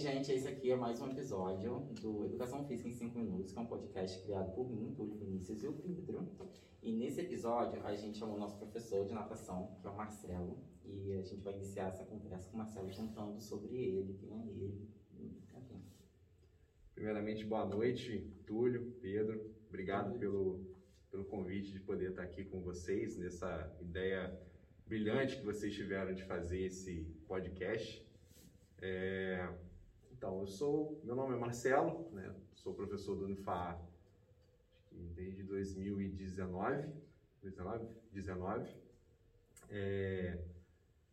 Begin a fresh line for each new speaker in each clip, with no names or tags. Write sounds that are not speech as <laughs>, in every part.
gente, esse aqui é mais um episódio do Educação Física em 5 Minutos, que é um podcast criado por mim, Túlio Vinícius e o Pedro. E nesse episódio, a gente chamou o nosso professor de natação, que é o Marcelo, e a gente vai iniciar essa conversa com o Marcelo contando sobre ele, quem é ele, enfim.
Primeiramente, boa noite, Túlio, Pedro. Obrigado pelo, pelo convite de poder estar aqui com vocês nessa ideia brilhante que vocês tiveram de fazer esse podcast. É, então, eu sou, meu nome é Marcelo, né? Sou professor do Unifar desde 2019, 19, 19. É,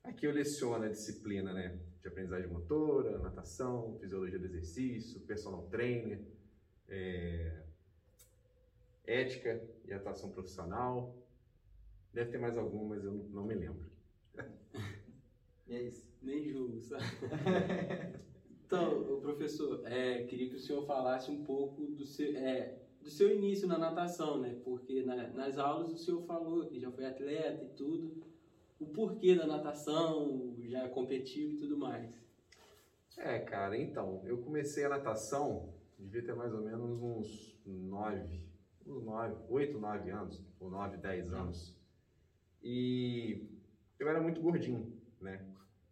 aqui eu leciono a disciplina, né? De aprendizagem motora, natação, fisiologia do exercício, personal trainer, é, ética e atuação profissional. Deve ter mais algumas, eu não me lembro. <laughs>
É isso.
Nem julgo, sabe? <laughs> então, professor, é, queria que o senhor falasse um pouco do seu, é, do seu início na natação, né? Porque na, nas aulas o senhor falou que já foi atleta e tudo. O porquê da natação, já competiu e tudo mais.
É, cara, então, eu comecei a natação, devia ter mais ou menos uns nove, uns nove, oito, nove anos, ou nove, dez anos. E eu era muito gordinho, né?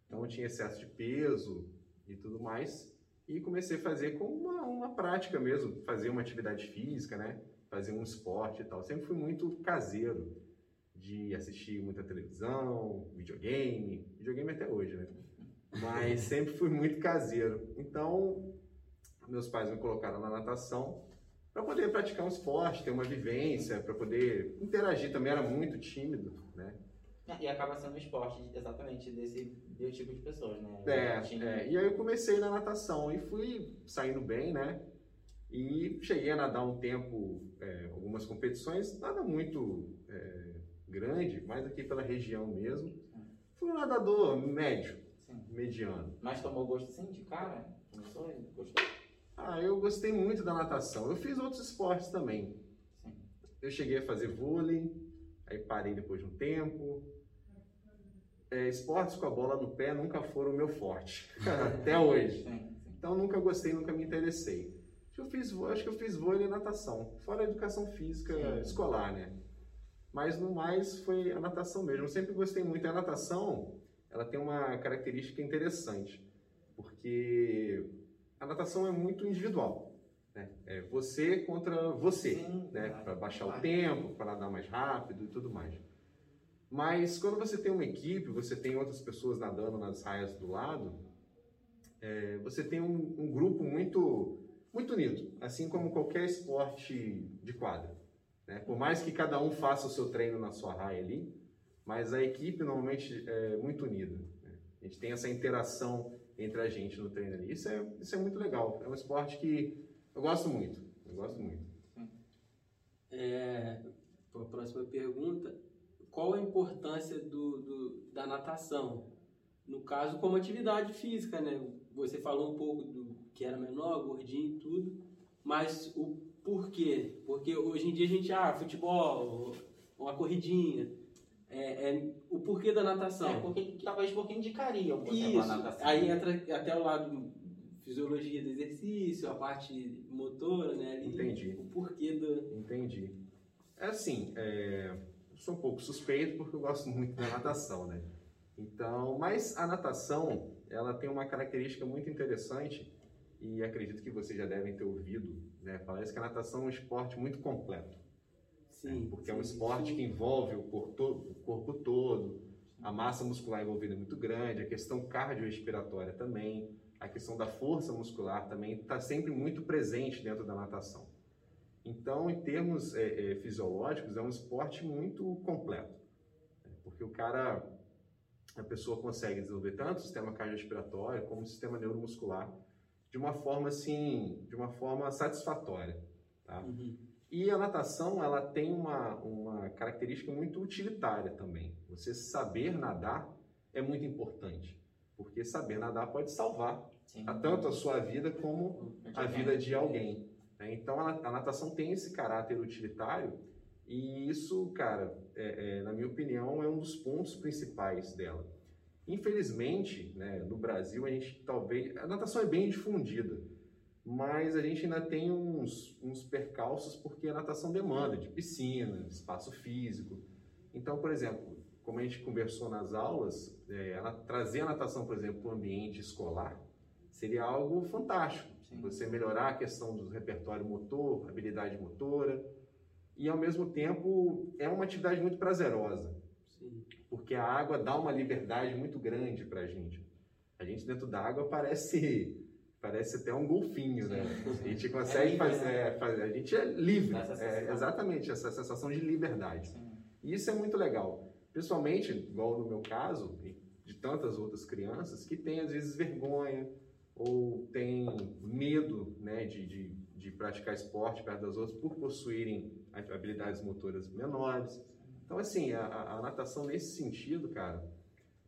Então eu tinha excesso de peso e tudo mais. E comecei a fazer como uma, uma prática mesmo, fazer uma atividade física, né? Fazer um esporte e tal. Sempre fui muito caseiro de assistir muita televisão, videogame, videogame até hoje, né? Mas <laughs> sempre fui muito caseiro. Então, meus pais me colocaram na natação para poder praticar um esporte, ter uma vivência, para poder interagir. Também era muito tímido, né? <laughs>
E acaba sendo um esporte exatamente desse biotipo de pessoas, né?
É, é, e aí eu comecei na natação e fui saindo bem, né? E cheguei a nadar um tempo, é, algumas competições, nada muito é, grande, mais aqui pela região mesmo. Fui um nadador médio, sim. mediano.
Mas tomou gosto sim de cara? Começou e gostou?
Ah, eu gostei muito da natação. Eu fiz outros esportes também. Sim. Eu cheguei a fazer vôlei, aí parei depois de um tempo é, esportes com a bola no pé nunca foram o meu forte, <laughs> até hoje. Então nunca gostei, nunca me interessei. Eu fiz, acho que eu fiz vôlei e natação, fora a educação física Sim. escolar, né? Mas no mais foi a natação mesmo. Eu sempre gostei muito. A natação, ela tem uma característica interessante, porque a natação é muito individual. Né? É você contra você, Sim, né? Para baixar o tempo, para nadar mais rápido e tudo mais. Mas quando você tem uma equipe, você tem outras pessoas nadando nas raias do lado, é, você tem um, um, grupo muito, muito unido, assim como qualquer esporte de quadra. Né? Por mais que cada um faça o seu treino na sua raia ali, mas a equipe normalmente é muito unida. Né? A gente tem essa interação entre a gente no treino ali. Isso é, isso é muito legal. É um esporte que eu gosto muito. Eu gosto muito.
É, a próxima pergunta qual a importância do, do, da natação? No caso, como atividade física, né? Você falou um pouco do que era menor, gordinho e tudo, mas o porquê? Porque hoje em dia a gente, ah, futebol, uma corridinha, é, é, o porquê da natação. É,
porque, talvez porque indicariam
você Isso, a natação. Aí entra até o lado fisiologia do exercício, a parte motora, né? Ali,
Entendi.
O porquê do...
Entendi. É assim, é sou um pouco suspeito porque eu gosto muito da natação, né? Então, mas a natação, ela tem uma característica muito interessante e acredito que vocês já devem ter ouvido, né? Parece que a natação é um esporte muito completo. Sim. Né? Porque sim, é um esporte sim. que envolve o corpo, o corpo todo, a massa muscular envolvida é muito grande, a questão cardiorrespiratória também, a questão da força muscular também está sempre muito presente dentro da natação. Então, em termos é, é, fisiológicos, é um esporte muito completo, né? porque o cara, a pessoa consegue desenvolver tanto o sistema cardiorrespiratório como o sistema neuromuscular de uma forma assim, de uma forma satisfatória, tá? Uhum. E a natação, ela tem uma, uma característica muito utilitária também. Você saber nadar é muito importante, porque saber nadar pode salvar a, tanto a sua vida como a vida de alguém. Né? Então a, natação tem esse caráter utilitário e isso, cara, é, é, na minha opinião, é um dos pontos principais dela. Infelizmente, né, no Brasil, a gente talvez. A natação é bem difundida, mas a gente ainda tem uns, uns percalços porque a natação demanda de piscina, espaço físico. Então, por exemplo, como a gente conversou nas aulas, é, trazer a natação, por exemplo, para o ambiente escolar seria algo fantástico. Sim. Você melhorar a questão do repertório motor, habilidade motora, e ao mesmo tempo é uma atividade muito prazerosa. Sim. Porque a água dá uma liberdade muito grande para a gente. A gente dentro da água parece parece até um golfinho, né? A gente consegue é livre, né? fazer, né? a gente é livre, é, exatamente essa sensação de liberdade. Sim. E isso é muito legal, principalmente igual no meu caso e de tantas outras crianças que têm às vezes vergonha ou têm medo, né, de, de, de praticar esporte perto das outras por possuírem habilidades motoras menores. Então, assim, a, a, natação nesse sentido, cara,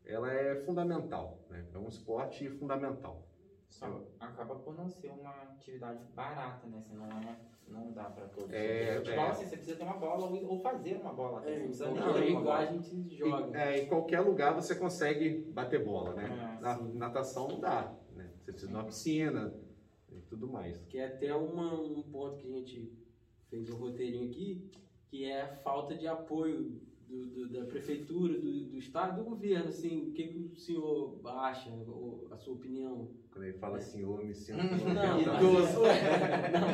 ela é fundamental, né? É um esporte fundamental.
Só acaba por não ser uma atividade barata, né? Assim, não, é, não dá para todos. É, futebol, é. Assim, você precisa ter uma bola ou fazer uma bola. É, você precisa
não, ter igual a gente joga.
É, em qualquer lugar você consegue bater bola, né? É, Na natação não dá, né? Você precisa de uma piscina e tudo mais.
Que é até uma, um ponto que a gente fez um roteirinho aqui, que é a falta de apoio do, do, da prefeitura, do, do, estado, do governo, assim, o que, que o senhor acha, ou a sua opinião?
Quando ele fala senhor, eu me sinto não, idoso.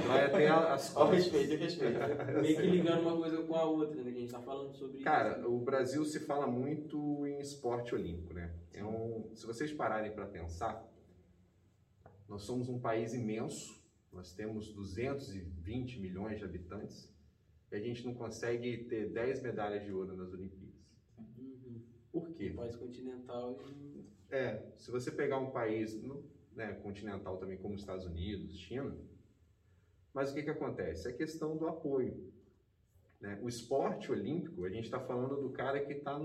Vai até as
coisas. respeito, respeito. <laughs>
Meio que ligando uma coisa com a outra, né? Que a gente está falando sobre
Cara, isso. o Brasil se fala muito em esporte olímpico, né? É um, se vocês pararem para pensar, nós somos um país imenso, nós temos 220 milhões de habitantes e a gente não consegue ter 10 medalhas de ouro nas Olimpíadas. Uhum. Por quê?
Um país continental e...
É, se você pegar um país né, continental também como Estados Unidos, China, mas o que, que acontece? É a questão do apoio. Né? O esporte olímpico, a gente está falando do cara que está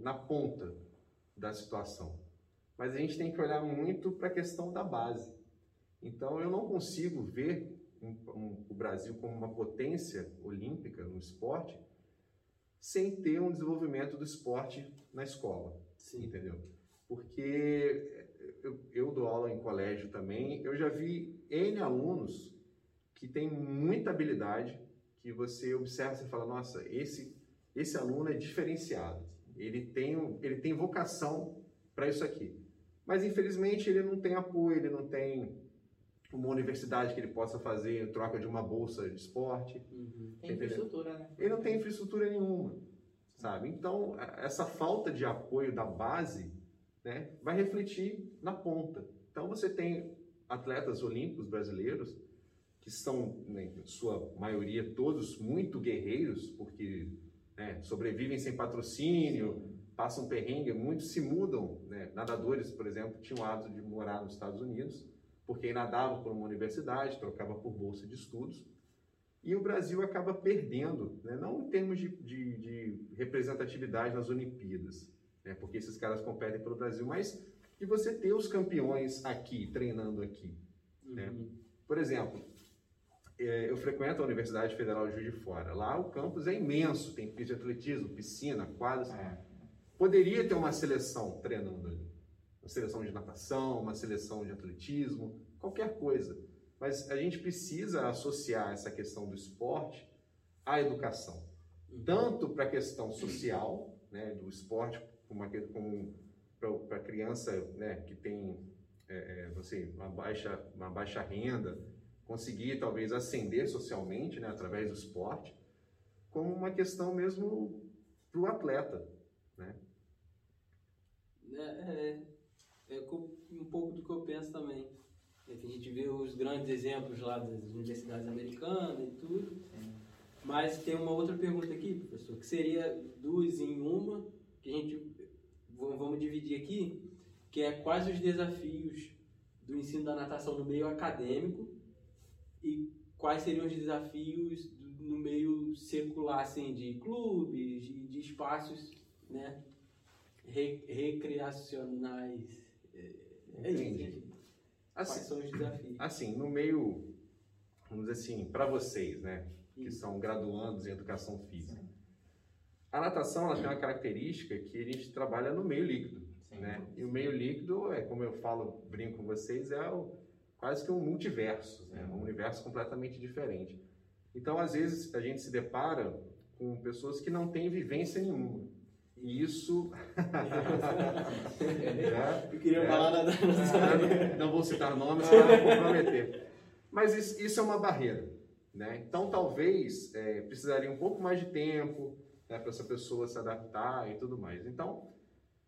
na ponta da situação. Mas a gente tem que olhar muito para a questão da base. Então, eu não consigo ver um, um, o Brasil como uma potência olímpica no esporte sem ter um desenvolvimento do esporte na escola, Sim. entendeu? Porque eu, eu, dou aula em colégio também, eu já vi N alunos que têm muita habilidade, que você observa e fala, nossa, esse, esse aluno é diferenciado, ele tem, ele tem vocação para isso aqui. Mas infelizmente ele não tem apoio, ele não tem uma universidade que ele possa fazer em troca de uma bolsa de esporte.
Uhum. Tem infraestrutura, né?
Ele não tem infraestrutura nenhuma, sabe? Então, essa falta de apoio da base né, vai refletir na ponta. Então, você tem atletas olímpicos brasileiros que são, né, em sua maioria, todos muito guerreiros, porque né, sobrevivem sem patrocínio, passam perrengue, muitos se mudam. Né? Nadadores, por exemplo, tinham o hábito de morar nos Estados Unidos porque nadava por uma universidade, trocava por bolsa de estudos, e o Brasil acaba perdendo, né? não em termos de, de, de representatividade nas Olimpíadas, né? porque esses caras competem pelo Brasil, mas de você ter os campeões aqui, treinando aqui. Né? Uhum. Né? Por exemplo, é, eu frequento a Universidade Federal de Juiz de Fora. Lá o campus é imenso, tem pista de atletismo, piscina, quadras. É. Poderia ter uma seleção treinando ali uma seleção de natação, uma seleção de atletismo, qualquer coisa. Mas a gente precisa associar essa questão do esporte à educação. Uhum. Tanto para a questão social, né, do esporte, como, como para a criança né, que tem é, assim, uma, baixa, uma baixa renda, conseguir talvez ascender socialmente né, através do esporte, como uma questão mesmo para o atleta. Né?
É, é, é um pouco do que eu penso também. É a gente vê os grandes exemplos lá das universidades americanas e tudo. Mas tem uma outra pergunta aqui, professor, que seria duas em uma, que a gente vamos dividir aqui, que é quais os desafios do ensino da natação no meio acadêmico e quais seriam os desafios no meio secular, assim, de clubes, de, espaços, né, recreacionais é Entendi. Assim, Quais são os desafios?
Assim, no meio, vamos dizer assim, para vocês, né, que são graduandos em educação física, a natação ela tem uma característica que a gente trabalha no meio líquido. Sim. Né? E o meio líquido é, como eu falo, brinco com vocês, é o, quase que um multiverso, né? um universo completamente diferente. Então, às vezes, a gente se depara com pessoas que não têm vivência nenhuma. Isso. <laughs>
é, eu queria é, falar nada.
Não vou citar nomes para não comprometer. Mas isso, isso, é uma barreira. Né? Então, talvez é, precisaria um pouco mais de tempo né, para essa pessoa se adaptar e tudo mais. Então,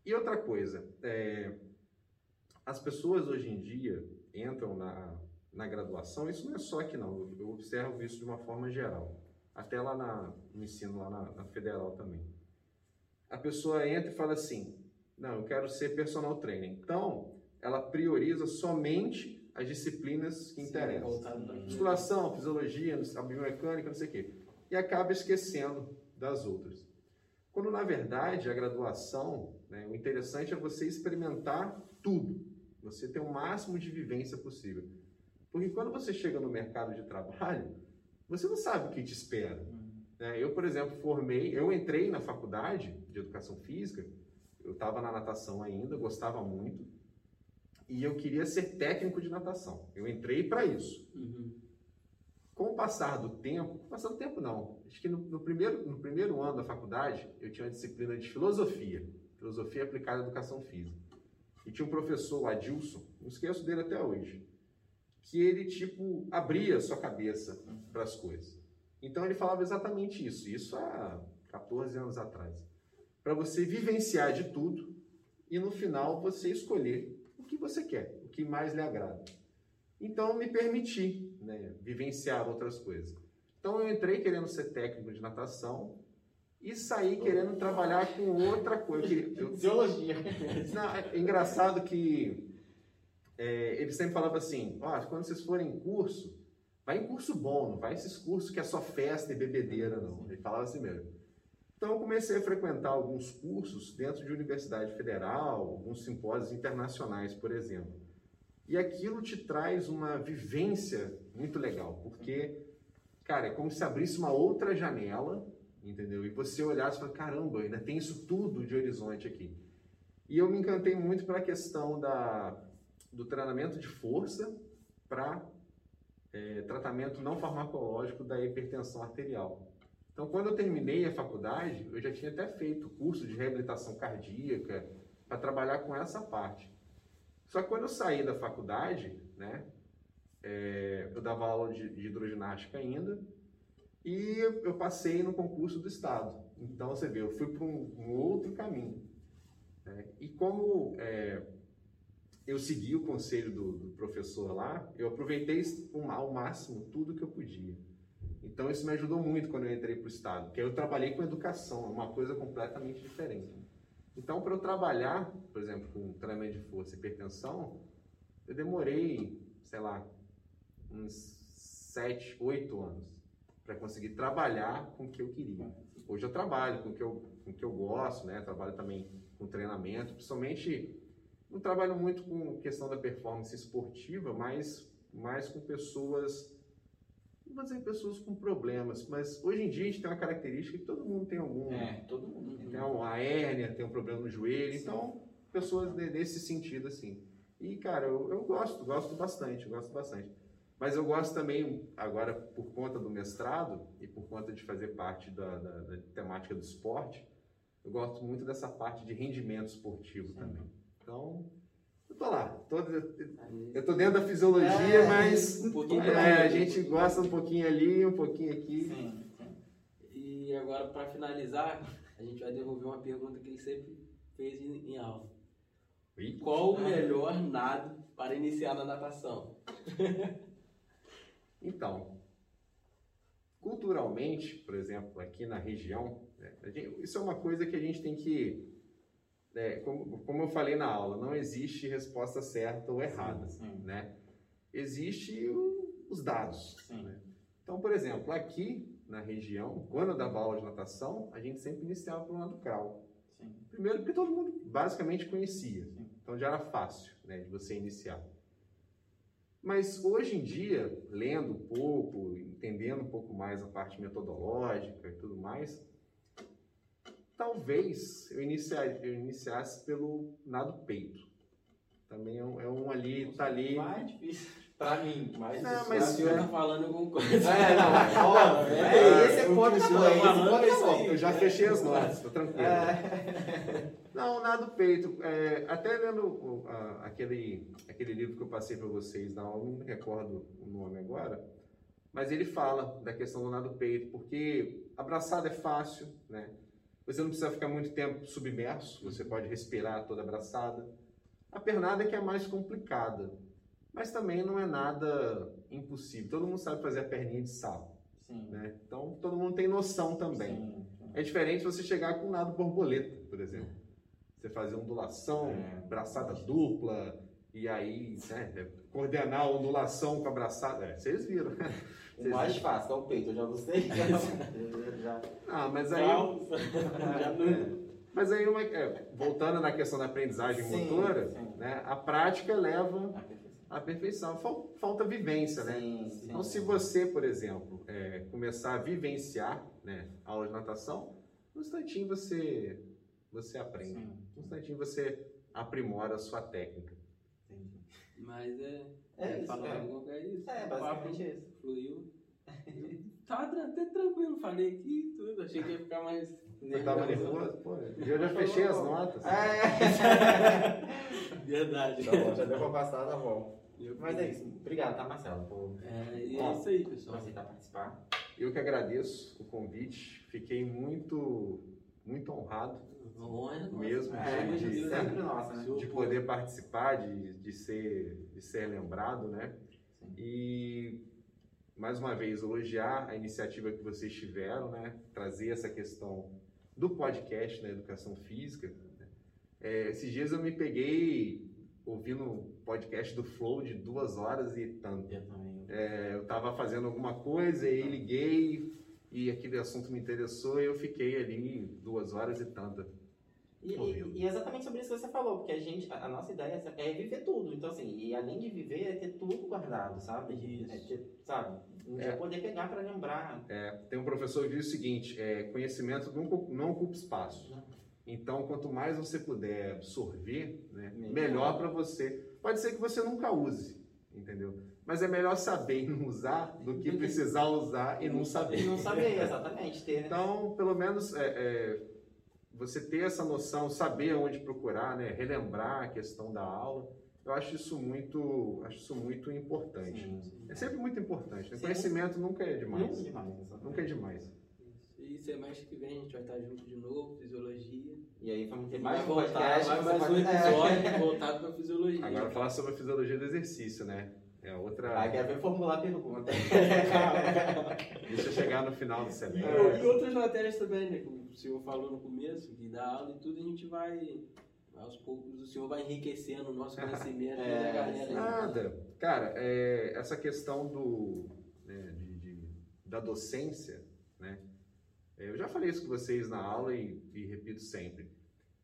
e outra coisa, é, as pessoas hoje em dia entram na, na graduação, isso não é só aqui não, eu observo isso de uma forma geral, até lá na, no ensino, lá na, na federal também. A pessoa entra e fala assim, não, eu quero ser personal trainer. Então, ela prioriza somente as disciplinas que Sim, interessam. Musculação, fisiologia, biomecânica, não sei o quê. E acaba esquecendo das outras. Quando, na verdade, a graduação, né, o interessante é você experimentar tudo. Você ter o máximo de vivência possível. Porque quando você chega no mercado de trabalho, você não sabe o que te espera. Né? Eu, por exemplo, formei, eu entrei na faculdade de educação física, eu estava na natação ainda, gostava muito, e eu queria ser técnico de natação. Eu entrei para isso. Uhum. Com o passar do tempo, passar do tempo não, acho que no, no, primeiro, no primeiro ano da faculdade, eu tinha uma disciplina de filosofia, filosofia aplicada à educação física. E tinha um professor, o Adilson, não esqueço dele até hoje, que ele, tipo, abria sua cabeça para as coisas. Então ele falava exatamente isso, isso há 14 anos atrás. Para você vivenciar de tudo e no final você escolher o que você quer, o que mais lhe agrada. Então me permiti né, vivenciar outras coisas. Então eu entrei querendo ser técnico de natação e saí querendo trabalhar com outra coisa. Eu. Não, é engraçado que é, ele sempre falava assim, ó, quando vocês forem em curso, vai em curso bom, não vai esses cursos que é só festa e bebedeira, não. Ele falava assim mesmo. Então eu comecei a frequentar alguns cursos dentro de universidade federal, alguns simpósios internacionais, por exemplo. E aquilo te traz uma vivência muito legal, porque, cara, é como se abrisse uma outra janela, entendeu? E você olhasse e falasse, caramba, ainda tem isso tudo de horizonte aqui. E eu me encantei muito pela questão da do treinamento de força para é, tratamento não farmacológico da hipertensão arterial. Então, quando eu terminei a faculdade, eu já tinha até feito curso de reabilitação cardíaca para trabalhar com essa parte. Só que quando eu saí da faculdade, né, é, eu dava aula de, de, hidroginástica ainda e eu passei no concurso do Estado. Então, você vê, eu fui para um, um, outro caminho. Né? E como é, eu segui o conselho do, do professor lá, eu aproveitei ao máximo tudo que eu podia. Então isso me ajudou muito quando eu entrei para o Estado, porque eu trabalhei com educação, é uma coisa completamente diferente. Então, para eu trabalhar, por exemplo, com treinamento de força e hipertensão, eu demorei, sei lá, uns sete, oito anos para conseguir trabalhar com o que eu queria. Hoje eu trabalho com o que eu, com o que eu gosto, né? Trabalho também com treinamento, principalmente não trabalho muito com questão da performance esportiva, mas mais com pessoas, não vou dizer pessoas com problemas, mas hoje em dia a gente tem uma característica que todo mundo tem algum.
É, todo mundo.
Tem uma hérnia, tem um problema no joelho, Sim. então pessoas nesse sentido assim. E cara, eu, eu gosto, gosto bastante, gosto bastante. Mas eu gosto também, agora por conta do mestrado e por conta de fazer parte da, da, da temática do esporte, eu gosto muito dessa parte de rendimento esportivo Sim. também. Então, eu tô lá. Tô, eu tô dentro da fisiologia, é, mas um é, a gente gosta um pouquinho ali, um pouquinho aqui. Sim,
sim. E agora, para finalizar, a gente vai devolver uma pergunta que ele sempre fez em, em aula. E? Qual o melhor nado para iniciar na natação? <laughs>
então, culturalmente, por exemplo, aqui na região, né, gente, isso é uma coisa que a gente tem que é, como, como, eu falei na aula, não existe resposta certa ou errada, sim, sim. né? Existe o, os dados. Né? Então, por exemplo, aqui na região, quando eu dava aula de natação, a gente sempre iniciava pelo lado crawl. Primeiro porque todo mundo basicamente conhecia, então já era fácil né, de você iniciar. Mas hoje em dia, lendo um pouco, entendendo um pouco mais a parte metodológica e tudo mais, talvez eu, iniciar, eu iniciasse pelo nado peito. Também é um, é um ali, tá ali.
Mais difícil pra mim, mais
Não, mas-
Se o senhor tá falando, eu concordo.
É, não, óbvio. <laughs>
É,
É, esse é ponto tá bom,
tá
esse ponto
é
é
isso
bom.
aí.
Eu já fechei as notas, tô tranquilo.
É.
Não, nado peito. É, até lendo a- aquele, aquele livro que eu passei para vocês na aula, não me recordo o nome agora, mas ele fala da questão do nado peito, porque abraçada é fácil, né? Você não precisa ficar muito tempo submerso, você pode respirar toda abraçada. A pernada é que é mais complicada, mas também não é nada impossível. Todo mundo sabe fazer a perninha de sal,
Sim.
né? Então todo mundo tem noção também.
Sim.
É diferente você chegar com um nado borboleta, por exemplo. Você fazer ondulação,
É.
braçada dupla, e aí né, coordenar a ondulação com a braçada. É, vocês viram.
O mais fácil é o peito, eu já gostei. Eu <laughs> já...
Ah, mas aí.
Já <laughs> não-
é, mas aí, uma- é, voltando na questão da aprendizagem
Sim,
motora,
sim.
né, a prática leva
A perfeição.
à perfeição. Fal- Falta vivência, né?
Sim, sim.
Então, se você, por exemplo, é, começar a vivenciar né, aula de natação, no instantinho você, você aprende.
Sim.
No instantinho você aprimora a sua técnica.
Entendi.
Mas é.
É isso,
falar
é.
alguma coisa, é isso.
É,
O papo
basicamente isso.
Fluiu. Tava tra- até tranquilo, falei aqui e tudo. Achei que ia ficar mais.
Você tava nervoso? Pô, eu já fechei as notas.
É. <laughs>
Verdade.
Tá bom, já deu pra passar, tá bom.
Eu-
Mas é isso. Obrigado, tá, Marcelo, por
É, e é isso aí,
por
pessoal.
aceitar participar.
Eu que agradeço o convite. Fiquei muito, muito honrado
Honra,
Mesmo,
É,
de-
amor
de-
né?
nossa, né?
De poder participar, de, de, ser, de ser lembrado, né?
Sim.
E mais uma vez elogiar a iniciativa que vocês tiveram, né? Trazer essa questão do podcast na educação física. né? É, esses dias eu me peguei ouvindo o podcast do Flow de duas horas e tanto.
Eu também.
É, eu estava fazendo alguma coisa e liguei e aquele assunto me interessou e eu fiquei ali duas horas e tanto.
E, e, e é exatamente sobre isso que você falou, porque a gente, a, a nossa ideia é viver tudo. Então, assim, e além de viver, é ter tudo guardado, sabe?
Isso.
É ter, sabe? Um
É.
poder pegar pra lembrar.
É, tem um professor que diz o seguinte: é, conhecimento não, não ocupa espaço. Então, quanto mais você puder absorver, né,
Melhor.
melhor para você. Pode ser que você nunca use, entendeu? Mas é melhor saber e não usar do que precisar usar e não saber.
E não saber, exatamente. Ter, né?
Então, pelo menos é, é, você ter essa noção, saber onde procurar, né, relembrar a questão da aula, eu acho isso muito, acho isso muito importante.
Sim, sim.
É sempre muito importante. Né?
Sim.
Conhecimento nunca é demais.
Muito demais. exatamente.
Nunca é demais.
Isso. E semestre que vem a gente vai estar junto de novo, fisiologia.
E aí vamos ter mais podcast. você
mais um episódio voltado para fisiologia.
Agora falar sobre a fisiologia do exercício, né? É outra.
Ah, quero ver formular a pergunta.
Deixa eu chegar no final do semestre.
e outras matérias também, né? Que o senhor falou no começo, que da aula e tudo, a gente vai, aos poucos, o senhor vai enriquecendo o nosso conhecimento
É,
da galera. aí.
Nada. Cara, é, essa questão do, né, de- de- da docência, né? É, Eu já falei isso com vocês na aula e, e repito sempre.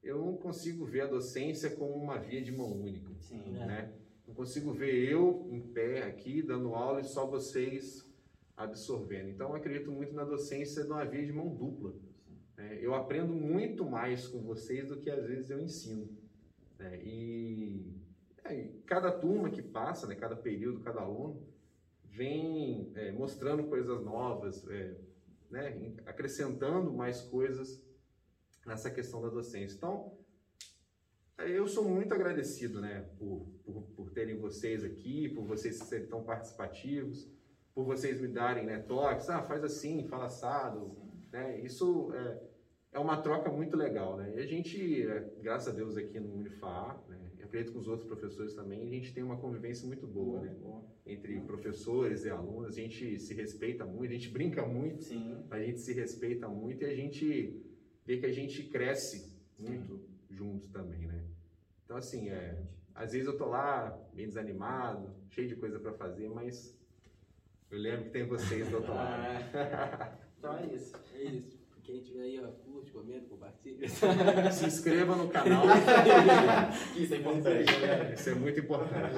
Eu não consigo ver a docência como uma via de mão única.
Sim.
É.
né? Não consigo ver eu em pé aqui dando aula e só vocês absorvendo. Então, eu acredito muito na docência de uma via de mão dupla. né? Eu aprendo muito mais com vocês do que às vezes eu ensino. né? E, é, cada turma que passa, né? cada período, cada aluno, vem é, mostrando coisas novas, é, né? acrescentando mais coisas nessa questão da docência. Então, eu sou muito agradecido, né, por, por, por terem vocês aqui, por vocês serem tão participativos, por vocês me darem, né, toques, ah, faz assim, fala assado, né, isso é, é uma troca muito legal, né, e a gente, é, graças a Deus aqui no Unifar, né, eu acredito que os outros professores também, a gente tem uma convivência muito boa, né, entre professores e alunos, a gente se respeita muito, a gente brinca muito,
Sim.
a gente se respeita muito e a gente vê que a gente cresce muito juntos também, né? Então, assim, é, às vezes eu tô lá bem desanimado, cheio de coisa para fazer, mas eu lembro que tem vocês do outro lado.
Ah, <laughs> então é isso.
É isso. Quem tiver aí, ó, curte, comenta, compartilha. <laughs>
Se inscreva no canal, <laughs>
Isso é importante, né?
isso é muito importante.